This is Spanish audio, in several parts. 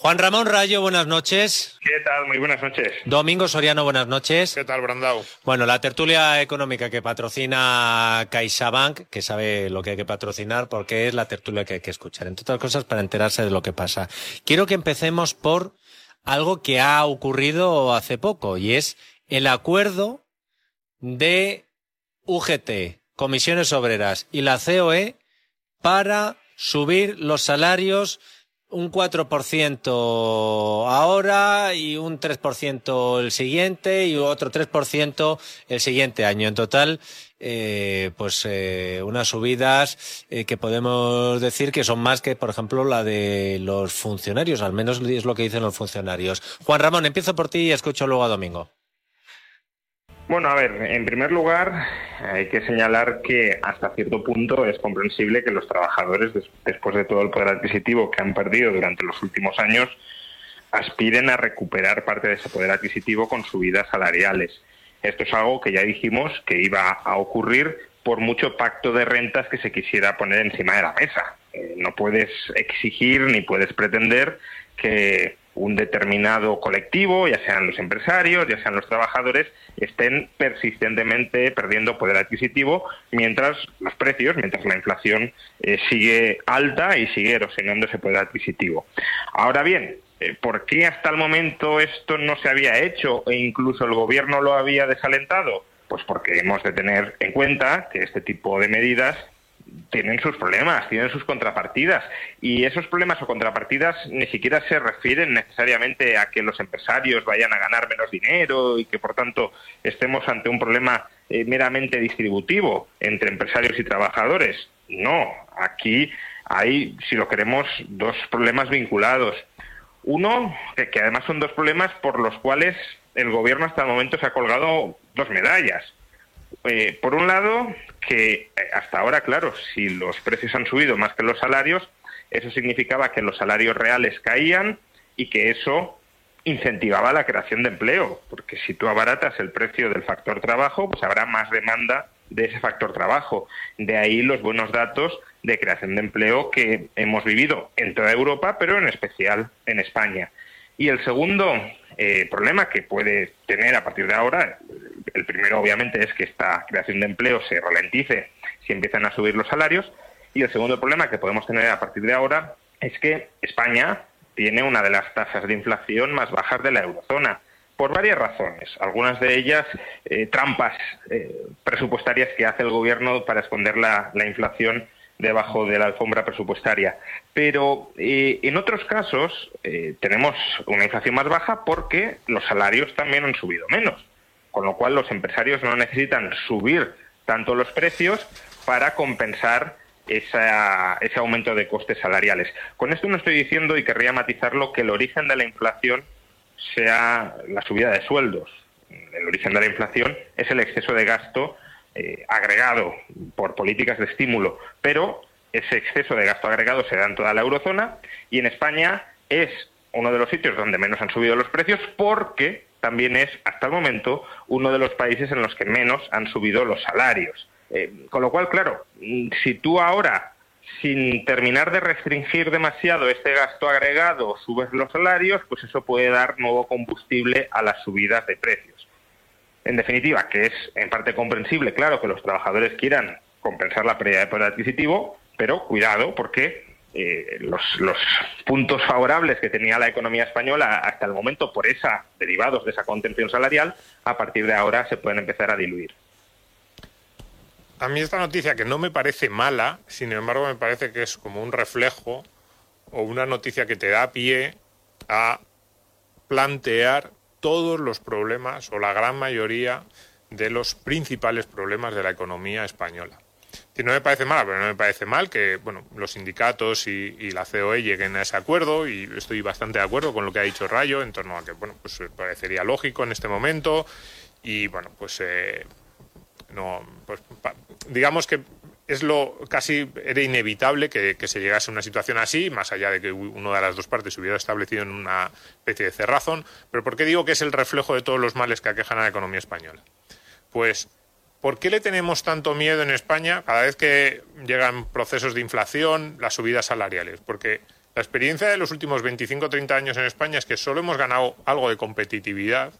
Juan Ramón Rayo, buenas noches. ¿Qué tal? Muy buenas noches. Domingo Soriano, buenas noches. ¿Qué tal, Brandau? Bueno, la tertulia económica que patrocina CaixaBank, que sabe lo que hay que patrocinar, porque es la tertulia que hay que escuchar, entre otras cosas para enterarse de lo que pasa. Quiero que empecemos por algo que ha ocurrido hace poco, y es el acuerdo de UGT, Comisiones Obreras y la COE para subir los salarios un 4% ahora y un 3% el siguiente y otro 3% el siguiente año. En total, eh, pues eh, unas subidas eh, que podemos decir que son más que, por ejemplo, la de los funcionarios, al menos es lo que dicen los funcionarios. Juan Ramón, empiezo por ti y escucho luego a Domingo. Bueno, a ver, en primer lugar, hay que señalar que hasta cierto punto es comprensible que los trabajadores, después de todo el poder adquisitivo que han perdido durante los últimos años, aspiren a recuperar parte de ese poder adquisitivo con subidas salariales. Esto es algo que ya dijimos que iba a ocurrir por mucho pacto de rentas que se quisiera poner encima de la mesa. Eh, no puedes exigir ni puedes pretender que un determinado colectivo, ya sean los empresarios, ya sean los trabajadores, estén persistentemente perdiendo poder adquisitivo mientras los precios, mientras la inflación eh, sigue alta y sigue erosionando ese poder adquisitivo. Ahora bien, eh, ¿por qué hasta el momento esto no se había hecho e incluso el gobierno lo había desalentado? Pues porque hemos de tener en cuenta que este tipo de medidas tienen sus problemas, tienen sus contrapartidas. Y esos problemas o contrapartidas ni siquiera se refieren necesariamente a que los empresarios vayan a ganar menos dinero y que, por tanto, estemos ante un problema eh, meramente distributivo entre empresarios y trabajadores. No, aquí hay, si lo queremos, dos problemas vinculados. Uno, que además son dos problemas por los cuales el gobierno hasta el momento se ha colgado dos medallas. Eh, por un lado, que eh, hasta ahora, claro, si los precios han subido más que los salarios, eso significaba que los salarios reales caían y que eso incentivaba la creación de empleo, porque si tú abaratas el precio del factor trabajo, pues habrá más demanda de ese factor trabajo. De ahí los buenos datos de creación de empleo que hemos vivido en toda Europa, pero en especial en España. Y el segundo eh, problema que puede tener a partir de ahora, el primero obviamente es que esta creación de empleo se ralentice si empiezan a subir los salarios, y el segundo problema que podemos tener a partir de ahora es que España tiene una de las tasas de inflación más bajas de la eurozona por varias razones, algunas de ellas eh, trampas eh, presupuestarias que hace el gobierno para esconder la inflación debajo de la alfombra presupuestaria. Pero eh, en otros casos tenemos una inflación más baja porque los salarios también han subido menos, con lo cual los empresarios no necesitan subir tanto los precios para compensar ese aumento de costes salariales. Con esto no estoy diciendo, y querría matizarlo, que el origen de la inflación sea la subida de sueldos. El origen de la inflación es el exceso de gasto eh, agregado por políticas de estímulo, pero ese exceso de gasto agregado se da en toda la eurozona y en España es uno de los sitios donde menos han subido los precios porque también es hasta el momento uno de los países en los que menos han subido los salarios. Eh, con lo cual, claro, si tú ahora, sin terminar de restringir demasiado este gasto agregado, subes los salarios, pues eso puede dar nuevo combustible a las subidas de precios. En definitiva, que es en parte comprensible, claro, que los trabajadores quieran compensar la pérdida de poder adquisitivo, pero cuidado porque eh, los, puntos favorables que tenía la economía española hasta el momento por esa derivados de esa contención salarial, a partir de ahora se pueden empezar a diluir. A mí esta noticia que no me parece mala, sin embargo me parece que es como un reflejo o una noticia que te da pie a plantear todos los problemas o la gran mayoría de los principales problemas de la economía española. Y no me parece mal, pero no me parece mal que bueno, los sindicatos y, la COE lleguen a ese acuerdo y estoy bastante de acuerdo con lo que ha dicho Rayo en torno a que bueno, pues eh, parecería lógico en este momento y bueno, pues eh, no pues, digamos que es lo casi era inevitable que, se llegase a una situación así, más allá de que una de las dos partes se hubiera establecido en una especie de cerrazón. Pero ¿por qué digo que es el reflejo de todos los males que aquejan a la economía española? Pues, ¿por qué le tenemos tanto miedo en España cada vez que llegan procesos de inflación, las subidas salariales? Porque la experiencia de los últimos 25 o 30 años en España es que solo hemos ganado algo de competitividad,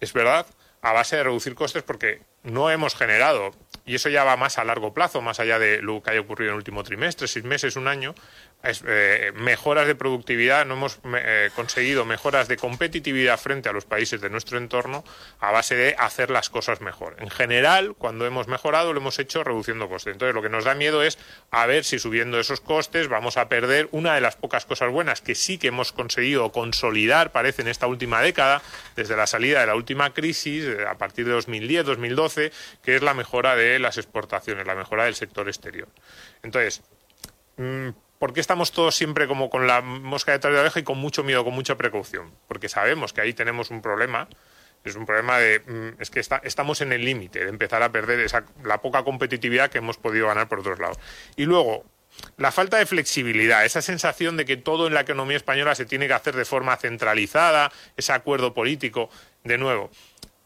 es verdad, a base de reducir costes porque no hemos generado, y eso ya va más a largo plazo, más allá de lo que haya ocurrido en el último trimestre, seis meses, un año, eh, mejoras de productividad, no hemos eh, conseguido mejoras de competitividad frente a los países de nuestro entorno a base de hacer las cosas mejor. En general, cuando hemos mejorado, lo hemos hecho reduciendo costes. Entonces, lo que nos da miedo es a ver si subiendo esos costes vamos a perder una de las pocas cosas buenas que sí que hemos conseguido consolidar, parece, en esta última década, desde la salida de la última crisis, eh, a partir de 2010, 2012, que es la mejora de las exportaciones, la mejora del sector exterior. Entonces, mm, ¿Por qué estamos todos siempre como con la mosca detrás de la oreja y con mucho miedo, con mucha precaución? Porque sabemos que ahí tenemos un problema. Es un problema de. Mm, es que estamos en el límite de empezar a perder esa, la poca competitividad que hemos podido ganar por otros lados. Y luego, la falta de flexibilidad, esa sensación de que todo en la economía española se tiene que hacer de forma centralizada, ese acuerdo político. De nuevo,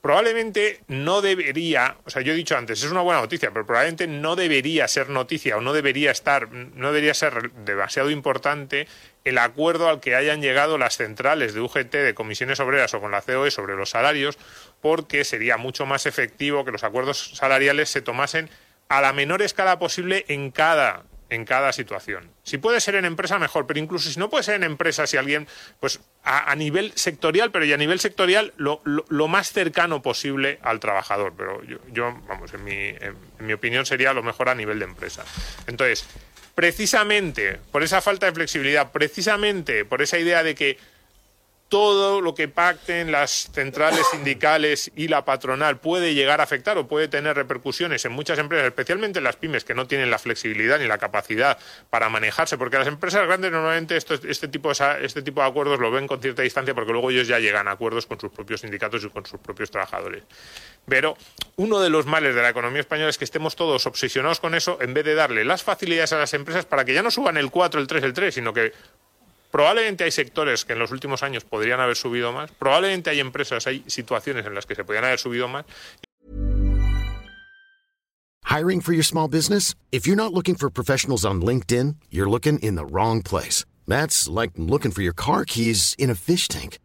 probablemente no debería, o sea, yo he dicho antes, es una buena noticia, pero probablemente no debería ser noticia o no debería estar, no debería ser demasiado importante el acuerdo al que hayan llegado las centrales de UGT, de comisiones obreras o con la COE sobre los salarios, porque sería mucho más efectivo que los acuerdos salariales se tomasen a la menor escala posible en cada en cada situación. Si puede ser en empresa, mejor, pero incluso si no puede ser en empresa, si alguien, pues a, nivel sectorial, pero y a nivel sectorial lo, más cercano posible al trabajador. Pero yo, vamos, en mi, en mi opinión sería lo mejor a nivel de empresa. Entonces, precisamente por esa falta de flexibilidad, precisamente por esa idea de que todo lo que pacten las centrales sindicales y la patronal puede llegar a afectar o puede tener repercusiones en muchas empresas, especialmente en las pymes que no tienen la flexibilidad ni la capacidad para manejarse, porque las empresas grandes normalmente este, tipo de, este tipo de acuerdos lo ven con cierta distancia porque luego ellos ya llegan a acuerdos con sus propios sindicatos y con sus propios trabajadores. Pero uno de los males de la economía española es que estemos todos obsesionados con eso en vez de darle las facilidades a las empresas para que ya no suban el 4, el 3, el 3, sino que Probablemente hay sectores que en los últimos años podrían haber subido más. Probablemente hay empresas, hay situaciones en las que se podrían haber subido más. Hiring for your small business? If you're not looking for professionals on LinkedIn, you're looking in the wrong place. That's like looking for your car keys in a fish tank.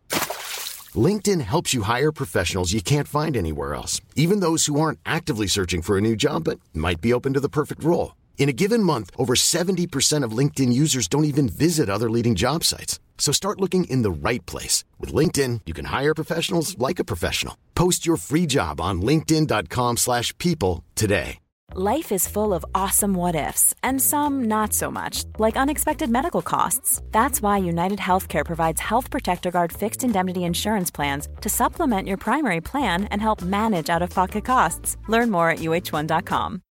LinkedIn helps you hire professionals you can't find anywhere else, even those who aren't actively searching for a new job but might be open to the perfect role. In a given month, over 70% of LinkedIn users don't even visit other leading job sites. So start looking in the right place. With LinkedIn, you can hire professionals like a professional. Post your free job on linkedin.com slash people today. Life is full of awesome what-ifs and some not so much, like unexpected medical costs. That's why United Healthcare provides Health Protector Guard fixed indemnity insurance plans to supplement your primary plan and help manage out-of-pocket costs. Learn more at uh1.com.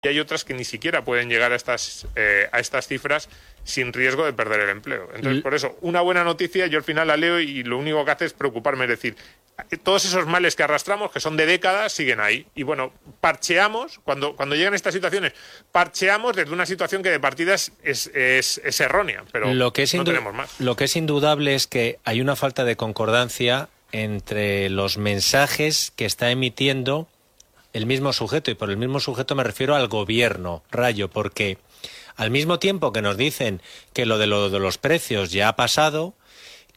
Y hay otras que ni siquiera pueden llegar a estas, eh, a estas cifras sin riesgo de perder el empleo. Entonces, por eso, una buena noticia, yo al final la leo y lo único que hace es preocuparme, es decir, todos esos males que arrastramos, que son de décadas, siguen ahí. Y bueno, parcheamos, cuando, cuando llegan estas situaciones, parcheamos desde una situación que de partida es, es, errónea, pero lo que es no tenemos más. Lo que es indudable es que hay una falta de concordancia entre los mensajes que está emitiendo el mismo sujeto, y por el mismo sujeto me refiero al gobierno, Rayo, porque al mismo tiempo que nos dicen que lo de, lo de los precios ya ha pasado,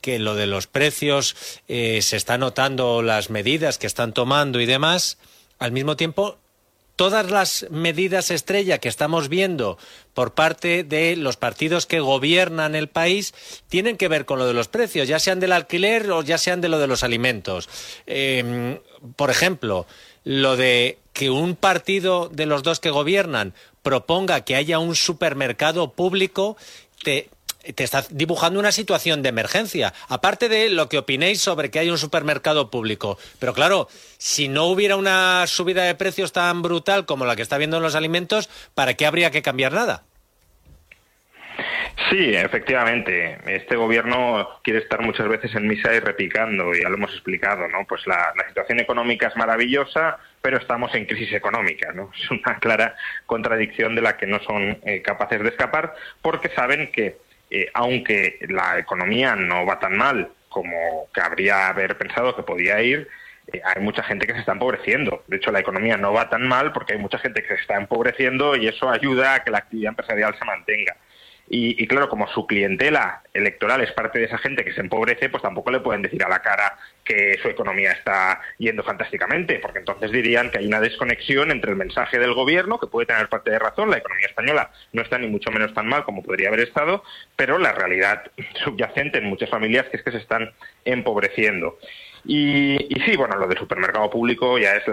que lo de los precios eh, se está notando las medidas que están tomando y demás, al mismo tiempo todas las medidas estrella que estamos viendo por parte de los partidos que gobiernan el país tienen que ver con lo de los precios, ya sean del alquiler o ya sean de lo de los alimentos. Em, por ejemplo, lo de que un partido de los dos que gobiernan proponga que haya un supermercado público, te, está dibujando una situación de emergencia, aparte de lo que opinéis sobre que hay un supermercado público. Pero claro, si no hubiera una subida de precios tan brutal como la que está habiendo en los alimentos, ¿para qué habría que cambiar nada? Sí, efectivamente. Este gobierno quiere estar muchas veces en misa y repicando, ya lo hemos explicado, ¿no? Pues la, situación económica es maravillosa, pero estamos en crisis económica, ¿no? Es una clara contradicción de la que no son eh, capaces de escapar, porque saben que eh, aunque la economía no va tan mal como cabría haber pensado que podía ir, eh, hay mucha gente que se está empobreciendo. De hecho, la economía no va tan mal porque hay mucha gente que se está empobreciendo y eso ayuda a que la actividad empresarial se mantenga. Y, claro, como su clientela electoral es parte de esa gente que se empobrece, pues tampoco le pueden decir a la cara que su economía está yendo fantásticamente, porque entonces dirían que hay una desconexión entre el mensaje del gobierno, que puede tener parte de razón, la economía española no está ni mucho menos tan mal como podría haber estado, pero la realidad subyacente en muchas familias es que se están empobreciendo. Y, sí, bueno, lo del supermercado público ya es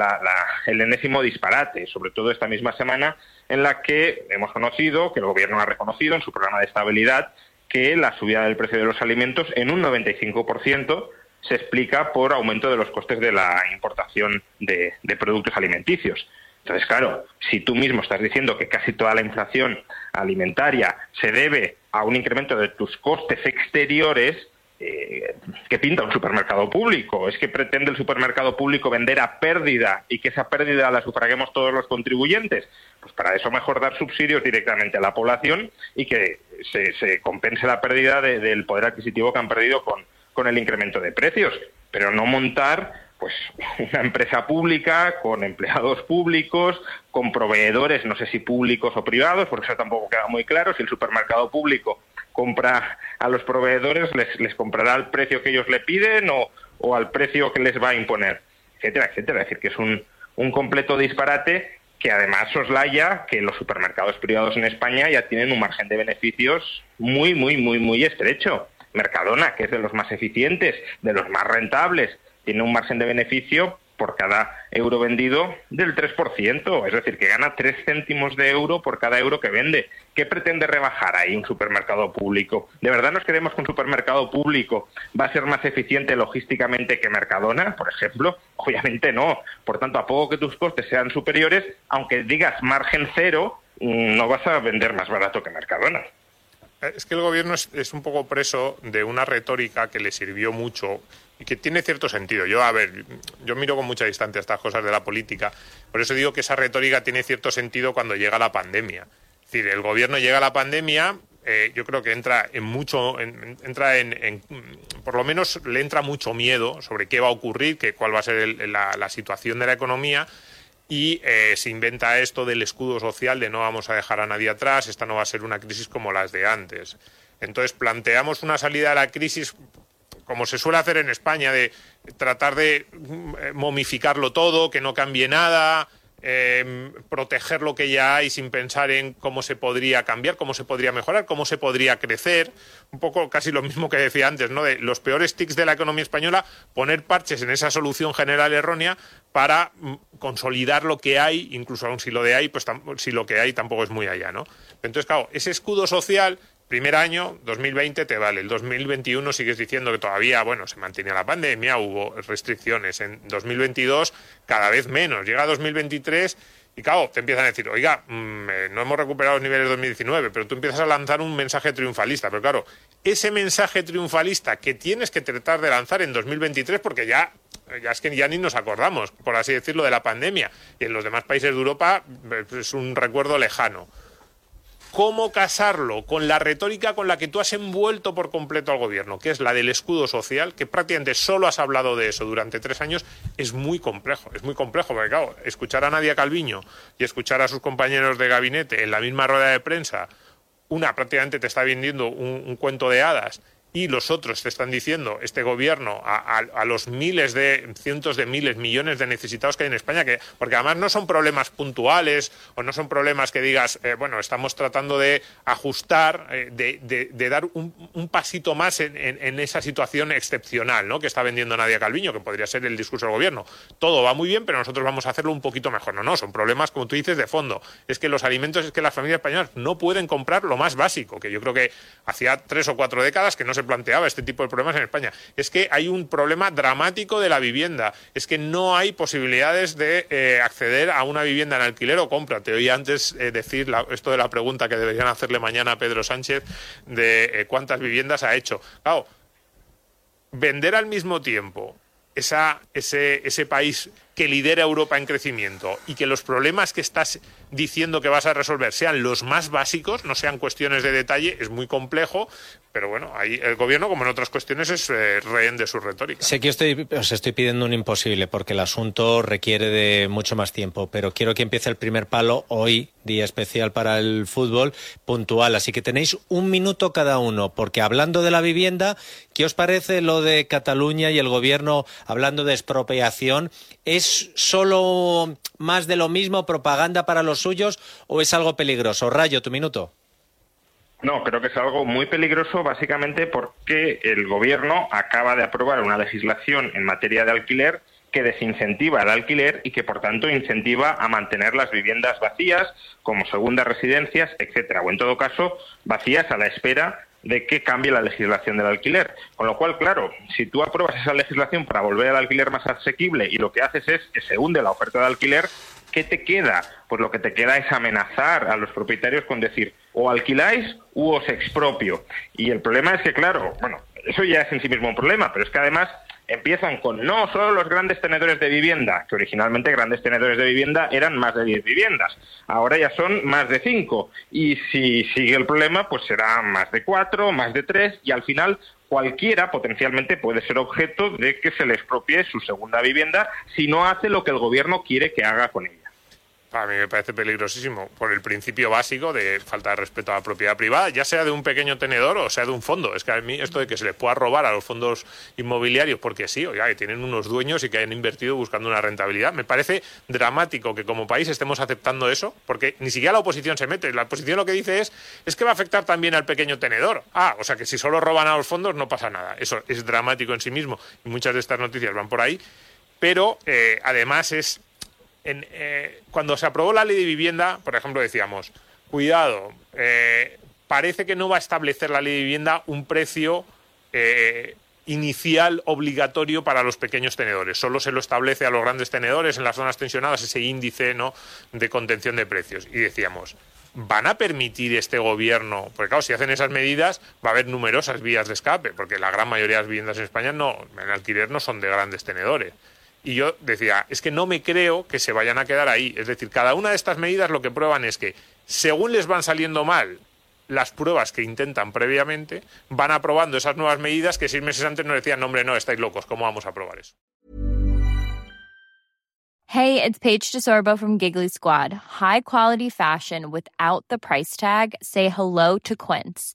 el enésimo disparate, sobre todo esta misma semana en la que hemos conocido, que el Gobierno ha reconocido en su programa de estabilidad, que la subida del precio de los alimentos en un 95% se explica por aumento de los costes de la importación de, de, productos alimenticios. Entonces, claro, si tú mismo estás diciendo que casi toda la inflación alimentaria se debe a un incremento de tus costes exteriores, eh, que pinta un supermercado público? ¿Es que pretende el supermercado público vender a pérdida y que esa pérdida la sufraguemos todos los contribuyentes? Pues para eso mejor dar subsidios directamente a la población y que se, compense la pérdida del poder adquisitivo que han perdido con, con el incremento de precios, pero no montar pues una empresa pública con empleados públicos, con proveedores, no sé si públicos o privados, porque eso tampoco queda muy claro, si el supermercado público compra a los proveedores, les, les comprará al precio que ellos le piden o, o, al precio que les va a imponer, etcétera, etcétera. Es decir, que es un, un completo disparate que además soslaya que los supermercados privados en España ya tienen un margen de beneficios muy, muy, muy, muy estrecho. Mercadona, que es de los más eficientes, de los más rentables, tiene un margen de beneficio por cada euro vendido del 3%, es decir, que gana 3 céntimos de euro por cada euro que vende. ¿Qué pretende rebajar ahí un supermercado público? ¿De verdad nos creemos que un supermercado público va a ser más eficiente logísticamente que Mercadona, por ejemplo? Obviamente no. Por tanto, a poco que tus costes sean superiores, aunque digas margen cero, mm, no vas a vender más barato que Mercadona. Es que el gobierno es, un poco preso de una retórica que le sirvió mucho que tiene cierto sentido. Yo, a ver, yo miro con mucha distancia estas cosas de la política, por eso digo que esa retórica tiene cierto sentido cuando llega la pandemia. Es decir, el gobierno llega a la pandemia, eh, yo creo que entra en mucho, entra en, por lo menos le entra mucho miedo sobre qué va a ocurrir, que, cuál va a ser la, situación de la economía y eh, se inventa esto del escudo social de no vamos a dejar a nadie atrás, esta no va a ser una crisis como las de antes. Entonces planteamos una salida de la crisis como se suele hacer en España, de tratar de mm, momificarlo todo, que no cambie nada, em, proteger lo que ya hay sin pensar en cómo se podría cambiar, cómo se podría mejorar, cómo se podría crecer. Un poco casi lo mismo que decía antes, ¿no? De los peores tics de la economía española, poner parches en esa solución general errónea para mm, consolidar lo que hay, incluso aun si lo de ahí, pues si lo que hay tampoco es muy allá, ¿no? Entonces, claro, ese escudo social primer año, 2020 te vale. El 2021 sigues diciendo que todavía, bueno, se mantenía la pandemia, hubo restricciones. En 2022 cada vez menos. Llega 2023 y claro, te empiezan a decir, oiga, mm, eh, no hemos recuperado los niveles de 2019, pero tú empiezas a lanzar un mensaje triunfalista. Pero claro, ese mensaje triunfalista que tienes que tratar de lanzar en 2023, porque ya, ya es que ya ni nos acordamos, por así decirlo, de la pandemia. Y en los demás países de Europa eh, es un recuerdo lejano cómo casarlo con la retórica con la que tú has envuelto por completo al gobierno, que es la del escudo social, que prácticamente solo has hablado de eso durante tres años, es muy complejo. Es muy complejo, porque claro, escuchar a Nadia Calviño y escuchar a sus compañeros de gabinete en la misma rueda de prensa, una prácticamente te está vendiendo un, cuento de hadas y los otros te están diciendo, este gobierno, a, los miles de, cientos de miles, millones de necesitados que hay en España, que, porque además no son problemas puntuales o no son problemas que digas, eh, bueno, estamos tratando de ajustar, eh, de, dar un, pasito más en, esa situación excepcional ¿no? que está vendiendo Nadia Calviño, que podría ser el discurso del gobierno. Todo va muy bien, pero nosotros vamos a hacerlo un poquito mejor. No, no, son problemas, como tú dices, de fondo. Es que los alimentos, es que las familias españolas no pueden comprar lo más básico, que yo creo que hacía tres o cuatro décadas que no se planteaba este tipo de problemas en España. Es que hay un problema dramático de la vivienda. Es que no hay posibilidades de eh, acceder a una vivienda en alquiler o compra. Te oí antes eh, decir esto de la pregunta que deberían hacerle mañana a Pedro Sánchez de eh, cuántas viviendas ha hecho. Claro, vender al mismo tiempo esa, ese, ese país que lidera Europa en crecimiento y que los problemas que estás diciendo que vas a resolver sean los más básicos, no sean cuestiones de detalle, es muy complejo, pero bueno, ahí el gobierno, como en otras cuestiones, es eh, rehén de su retórica. Sé que estoy, os estoy pidiendo un imposible porque el asunto requiere de mucho más tiempo, pero quiero que empiece el primer palo hoy, día especial para el fútbol, puntual. Así que tenéis un minuto cada uno, porque hablando de la vivienda, ¿qué os parece lo de Cataluña y el gobierno hablando de expropiación? ¿Es solo más de lo mismo, propaganda para los suyos, o es algo peligroso? Rayo, tu minuto. No, creo que es algo muy peligroso básicamente porque el Gobierno acaba de aprobar una legislación en materia de alquiler que desincentiva el alquiler y que, por tanto, incentiva a mantener las viviendas vacías como segundas residencias, etcétera, o en todo caso, vacías a la espera de que cambie la legislación del alquiler. Con lo cual, claro, si tú apruebas esa legislación para volver al alquiler más asequible y lo que haces es que se hunde la oferta de alquiler, ¿qué te queda? Pues lo que te queda es amenazar a los propietarios con decir o alquiláis u os expropio. Y el problema es que, claro, bueno, eso ya es en sí mismo un problema, pero es que además empiezan con no solo los grandes tenedores de vivienda, que originalmente grandes tenedores de vivienda eran más de 10 viviendas, ahora ya son más de 5 y si sigue el problema pues será más de 4, más de 3 y al final cualquiera potencialmente puede ser objeto de que se le expropie su segunda vivienda si no hace lo que el gobierno quiere que haga con ella. A mí me parece peligrosísimo por el principio básico de falta de respeto a la propiedad privada, ya sea de un pequeño tenedor o sea de un fondo. Es que a mí esto de que se les pueda robar a los fondos inmobiliarios porque sí, oiga, que tienen unos dueños y que hayan invertido buscando una rentabilidad, me parece dramático que como país estemos aceptando eso, porque ni siquiera la oposición se mete. La oposición lo que dice es es que va a afectar también al pequeño tenedor. Ah, o sea que si solo roban a los fondos no pasa nada. Eso es dramático en sí mismo y muchas de estas noticias van por ahí. Pero eh, además es eh, cuando se aprobó la ley de vivienda, por ejemplo, decíamos, cuidado, eh, parece que no va a establecer la ley de vivienda un precio eh, inicial obligatorio para los pequeños tenedores. Solo se lo establece a los grandes tenedores en las zonas tensionadas ese índice ¿no? de contención de precios. Y decíamos, ¿van a permitir este gobierno? Porque claro, si hacen esas medidas va a haber numerosas vías de escape, porque la gran mayoría de las viviendas en España no, en alquiler no son de grandes tenedores. Y yo decía, es que no me creo que se vayan a quedar ahí. Es decir, cada una de estas medidas lo que prueban es que, según les van saliendo mal las pruebas que intentan previamente, van aprobando esas nuevas medidas que seis meses antes nos decían, no, hombre, no, estáis locos, ¿cómo vamos a aprobar eso? Hey, it's Paige DeSorbo from Giggly Squad. High quality fashion without the price tag. Say hello to Quince.